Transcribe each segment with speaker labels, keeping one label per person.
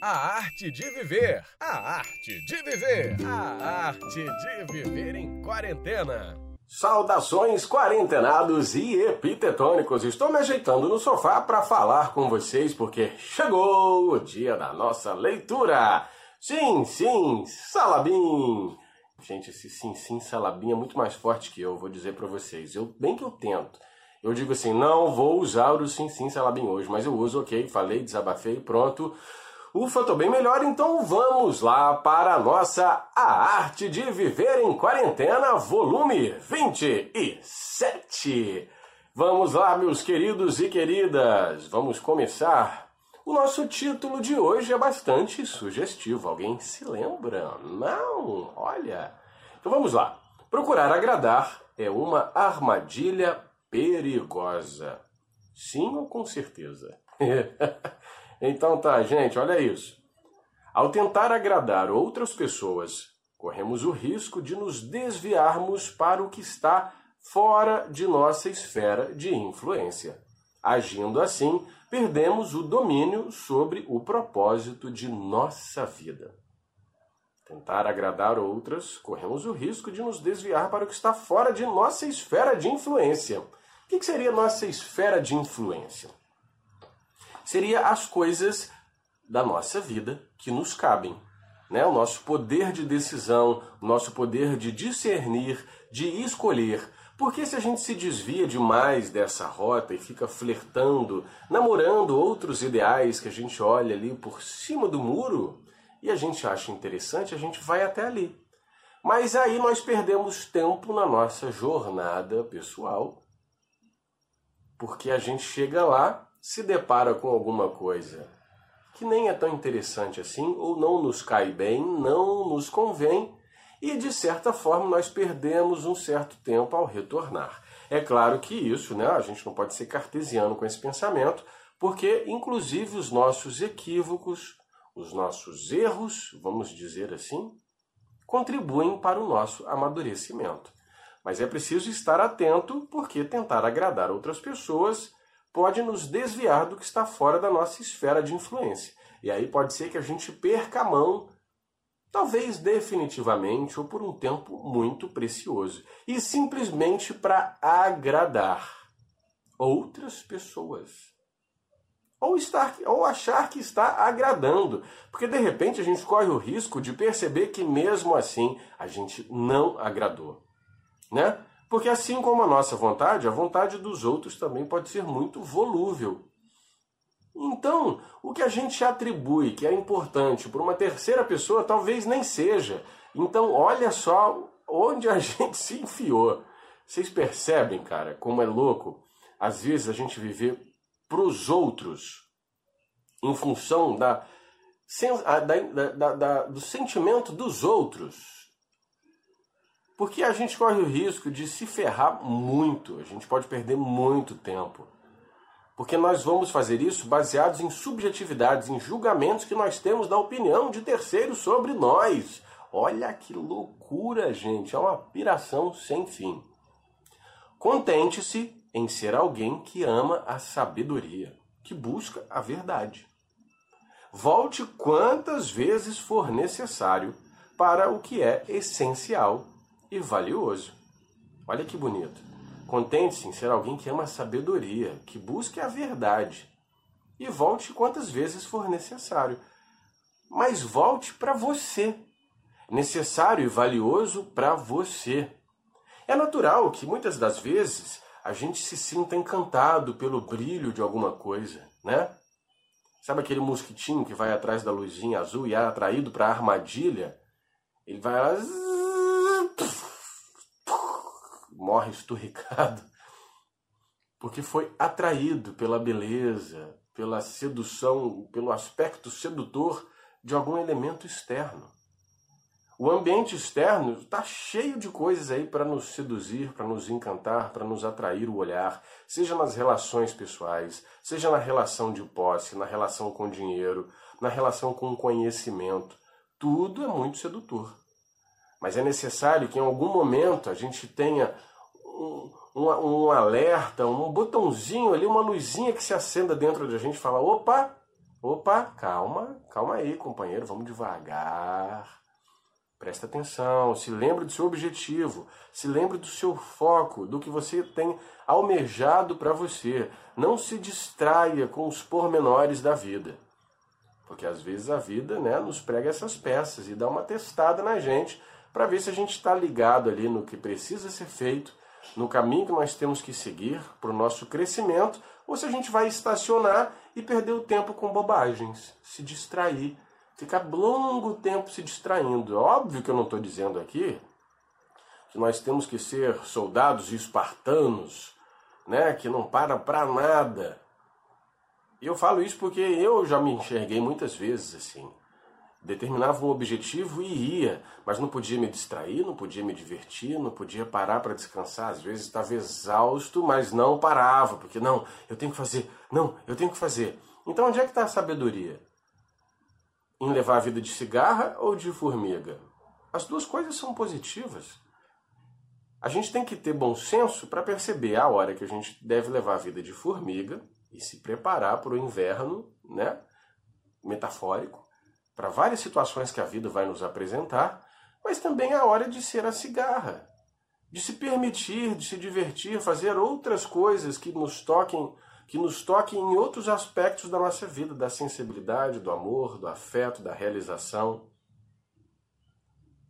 Speaker 1: A arte de viver. A arte de viver. A arte de viver em quarentena.
Speaker 2: Saudações quarentenados e epitetônicos. Estou me ajeitando no sofá para falar com vocês porque chegou o dia da nossa leitura. Sim, sim, Salabim. Gente, esse sim, sim, Salabim é muito mais forte que eu, vou dizer para vocês. Eu bem que eu tento. Eu digo assim, não vou usar o sim, sim, Salabim hoje, mas eu uso, ok, falei, desabafei, pronto. Ufa, tô bem melhor, então vamos lá para a nossa A Arte de Viver em Quarentena, volume 27. Vamos lá, meus queridos e queridas, vamos começar. O nosso título de hoje é bastante sugestivo. Alguém se lembra? Não? Olha. Então vamos lá. Procurar agradar é uma armadilha perigosa. Sim ou com certeza? Então tá, gente, olha isso. Ao tentar agradar outras pessoas, corremos o risco de nos desviarmos para o que está fora de nossa esfera de influência. Agindo assim, perdemos o domínio sobre o propósito de nossa vida. Tentar agradar outras, corremos o risco de nos desviar para o que está fora de nossa esfera de influência. O que seria nossa esfera de influência? Seria as coisas da nossa vida que nos cabem. Né? O nosso poder de decisão, o nosso poder de discernir, de escolher. Porque se a gente se desvia demais dessa rota e fica flertando, namorando outros ideais que a gente olha ali por cima do muro e a gente acha interessante, a gente vai até ali. Mas aí nós perdemos tempo na nossa jornada pessoal, porque a gente chega lá se depara com alguma coisa que nem é tão interessante assim, ou não nos cai bem, não nos convém, e de certa forma nós perdemos um certo tempo ao retornar. É claro que isso, né, a gente não pode ser cartesiano com esse pensamento, porque inclusive os nossos equívocos, os nossos erros, vamos dizer assim, contribuem para o nosso amadurecimento. Mas é preciso estar atento, porque tentar agradar outras pessoas pode nos desviar do que está fora da nossa esfera de influência. E aí pode ser que a gente perca a mão, talvez definitivamente ou por um tempo muito precioso, e simplesmente para agradar outras pessoas. Ou, estar, ou achar que está agradando, porque de repente a gente corre o risco de perceber que mesmo assim a gente não agradou, né? Porque assim como a nossa vontade, a vontade dos outros também pode ser muito volúvel. Então, o que a gente atribui que é importante para uma terceira pessoa talvez nem seja. Então, olha só onde a gente se enfiou. Vocês percebem, cara, como é louco? Às vezes a gente viver para os outros em função da, da, da, da, do sentimento dos outros porque a gente corre o risco de se ferrar muito, a gente pode perder muito tempo. Porque nós vamos fazer isso baseados em subjetividades, em julgamentos que nós temos da opinião de terceiros sobre nós. Olha que loucura, gente, é uma piração sem fim. Contente-se em ser alguém que ama a sabedoria, que busca a verdade. Volte quantas vezes for necessário para o que é essencial e valioso. Olha que bonito. Contente-se em ser alguém que ama a sabedoria, que busque a verdade. E volte quantas vezes for necessário. Mas volte para você. Necessário e valioso para você. É natural que muitas das vezes a gente se sinta encantado pelo brilho de alguma coisa, né? Sabe aquele mosquitinho que vai atrás da luzinha azul e é atraído para a armadilha? Ele vai lá morre esturricado, porque foi atraído pela beleza, pela sedução, pelo aspecto sedutor de algum elemento externo. O ambiente externo está cheio de coisas aí para nos seduzir, para nos encantar, para nos atrair o olhar, seja nas relações pessoais, seja na relação de posse, na relação com dinheiro, na relação com conhecimento. Tudo é muito sedutor. Mas é necessário que em algum momento a gente tenha um, um, um, alerta, um botãozinho ali, uma luzinha que se acenda dentro de a gente e fala: opa, Opa, calma, calma aí, companheiro, vamos devagar. Presta atenção, se lembre do seu objetivo, se lembre do seu foco, do que você tem almejado para você. Não se distraia com os pormenores da vida. Porque às vezes a vida né, nos prega essas peças e dá uma testada na gente para ver se a gente está ligado ali no que precisa ser feito, no caminho que nós temos que seguir para o nosso crescimento, ou se a gente vai estacionar e perder o tempo com bobagens, se distrair ficar longo tempo se distraindo. Óbvio que eu não estou dizendo aqui que nós temos que ser soldados espartanos, né, que não param para nada. E eu falo isso porque eu já me enxerguei muitas vezes assim. Determinava um objetivo e ia, mas não podia me distrair, não podia me divertir, não podia parar para descansar. Às vezes estava exausto, mas não parava, porque não, eu tenho que fazer, não, eu tenho que fazer. Então onde é que está a sabedoria? em levar a vida de cigarra ou de formiga? As duas coisas são positivas. A gente tem que ter bom senso para perceber a hora que a gente deve levar a vida de formiga e se preparar para o inverno, né? Metafórico, para várias situações que a vida vai nos apresentar, mas também a hora de ser a cigarra, de se permitir, de se divertir, fazer outras coisas que nos toquem que nos toque em outros aspectos da nossa vida, da sensibilidade, do amor, do afeto, da realização.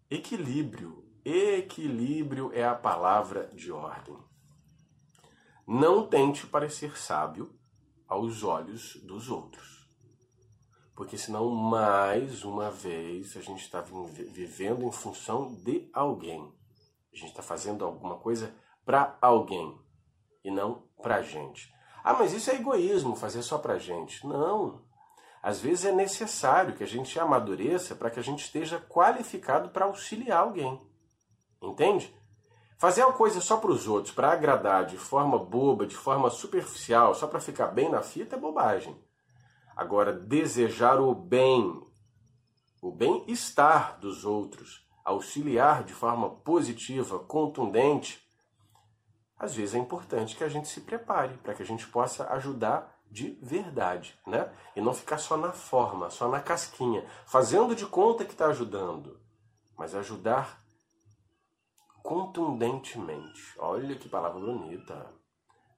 Speaker 2: Equilíbrio. Equilíbrio é a palavra de ordem. Não tente parecer sábio aos olhos dos outros. Porque senão, mais uma vez, a gente está vivendo em função de alguém. A gente está fazendo alguma coisa para alguém e não para a gente. Ah, mas isso é egoísmo, fazer só pra gente. Não. Às vezes é necessário que a gente amadureça para que a gente esteja qualificado para auxiliar alguém. Entende? Fazer uma coisa só para os outros, para agradar de forma boba, de forma superficial, só para ficar bem na fita é bobagem. Agora, desejar o bem, o bem-estar dos outros, auxiliar de forma positiva, contundente, às vezes é importante que a gente se prepare para que a gente possa ajudar de verdade, né? E não ficar só na forma, só na casquinha, fazendo de conta que está ajudando, mas ajudar contundentemente. Olha que palavra bonita.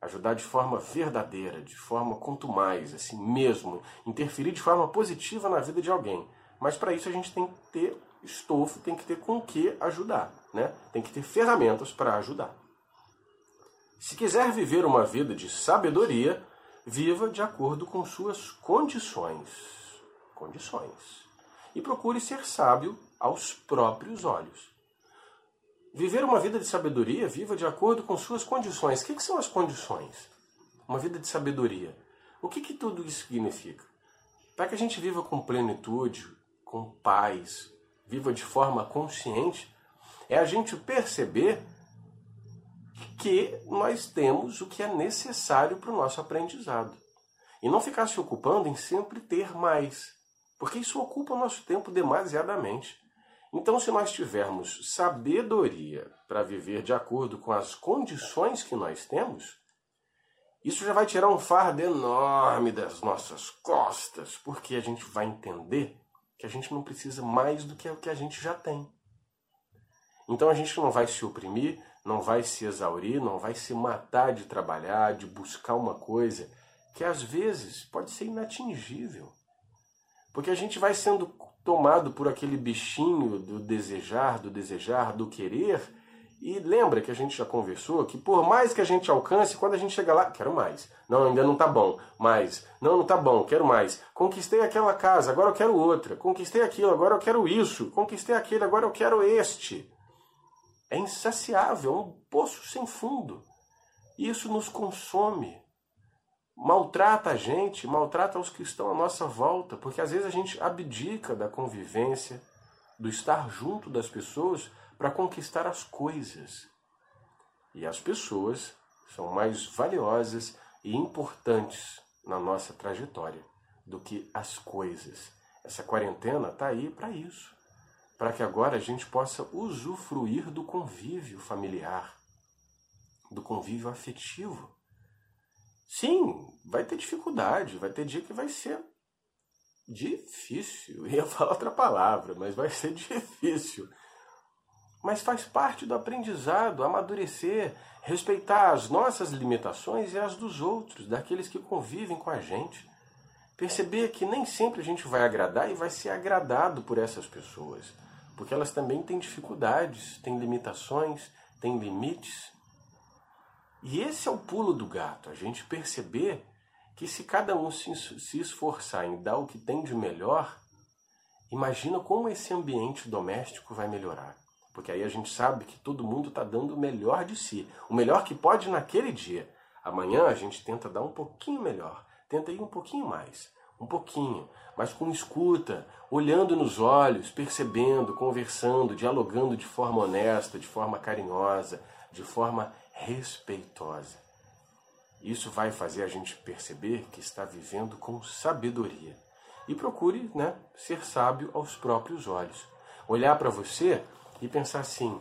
Speaker 2: Ajudar de forma verdadeira, de forma quanto mais, assim mesmo, interferir de forma positiva na vida de alguém. Mas para isso a gente tem que ter estofo, tem que ter com que ajudar, né? Tem que ter ferramentas para ajudar. Se quiser viver uma vida de sabedoria, viva de acordo com suas condições. Condições. E procure ser sábio aos próprios olhos. Viver uma vida de sabedoria, viva de acordo com suas condições. O que, que são as condições? Uma vida de sabedoria. O que, que tudo isso significa? Para que a gente viva com plenitude, com paz, viva de forma consciente, é a gente perceber que nós temos o que é necessário para o nosso aprendizado. E não ficar se ocupando em sempre ter mais, porque isso ocupa o nosso tempo demasiadamente. Então, se nós tivermos sabedoria para viver de acordo com as condições que nós temos, isso já vai tirar um fardo enorme das nossas costas, porque a gente vai entender que a gente não precisa mais do que o que a gente já tem. Então a gente não vai se oprimir, não vai se exaurir, não vai se matar de trabalhar, de buscar uma coisa que às vezes pode ser inatingível. Porque a gente vai sendo tomado por aquele bichinho do desejar, do desejar, do querer. E lembra que a gente já conversou que por mais que a gente alcance, quando a gente chega lá, quero mais. Não, ainda não tá bom. Mais. Não, não tá bom, quero mais. Conquistei aquela casa, agora eu quero outra. Conquistei aquilo, agora eu quero isso. Conquistei aquele, agora eu quero este é insaciável, é um poço sem fundo. Isso nos consome. Maltrata a gente, maltrata os que estão à nossa volta, porque às vezes a gente abdica da convivência, do estar junto das pessoas para conquistar as coisas. E as pessoas são mais valiosas e importantes na nossa trajetória do que as coisas. Essa quarentena está aí para isso para que agora a gente possa usufruir do convívio familiar, do convívio afetivo. Sim, vai ter dificuldade, vai ter dia que vai ser difícil. Eu ia falar outra palavra, mas vai ser difícil. Mas faz parte do aprendizado, amadurecer, respeitar as nossas limitações e as dos outros, daqueles que convivem com a gente. Perceber que nem sempre a gente vai agradar e vai ser agradado por essas pessoas, porque elas também têm dificuldades, têm limitações, têm limites. E esse é o pulo do gato, a gente perceber que se cada um se, esforçar em dar o que tem de melhor, imagina como esse ambiente doméstico vai melhorar. Porque aí a gente sabe que todo mundo está dando o melhor de si, o melhor que pode naquele dia. Amanhã a gente tenta dar um pouquinho melhor, tenta ir um pouquinho mais, um pouquinho, mas com escuta, olhando nos olhos, percebendo, conversando, dialogando de forma honesta, de forma carinhosa, de forma respeitosa. Isso vai fazer a gente perceber que está vivendo com sabedoria. E procure né, ser sábio aos próprios olhos. Olhar para você e pensar assim: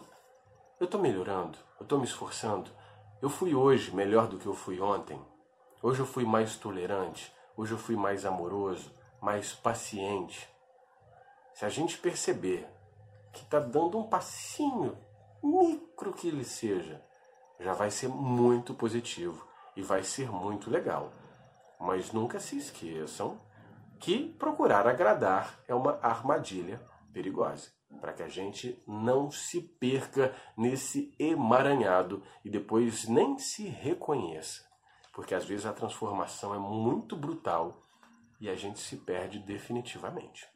Speaker 2: eu estou melhorando, eu estou me esforçando. Eu fui hoje melhor do que eu fui ontem. Hoje eu fui mais tolerante. Hoje eu fui mais amoroso, mais paciente. Se a gente perceber que está dando um passinho, micro que ele seja, já vai ser muito positivo e vai ser muito legal. Mas nunca se esqueçam que procurar agradar é uma armadilha perigosa, para que a gente não se perca nesse emaranhado e depois nem se reconheça, porque às vezes a transformação é muito brutal e a gente se perde definitivamente.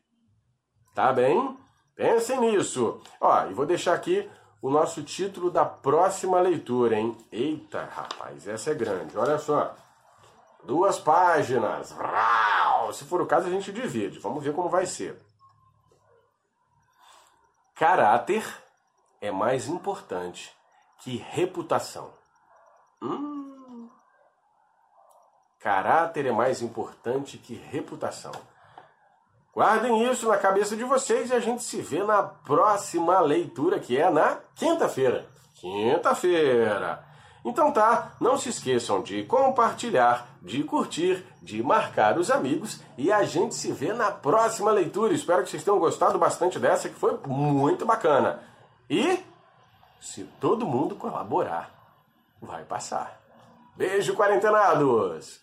Speaker 2: Tá bem? Pensem nisso. Ó, e vou deixar aqui o nosso título da próxima leitura, hein? Eita, rapaz, essa é grande. Olha só. Duas páginas. Se for o caso, a gente divide. Vamos ver como vai ser. Caráter é mais importante que reputação. Hum. Caráter é mais importante que reputação. Guardem isso na cabeça de vocês e a gente se vê na próxima leitura, que é na quinta-feira. Quinta-feira. Então tá, não se esqueçam de compartilhar, de curtir, de marcar os amigos e a gente se vê na próxima leitura. Espero que vocês tenham gostado bastante dessa, que foi muito bacana. E se todo mundo colaborar, vai passar. Beijo, quarentenados!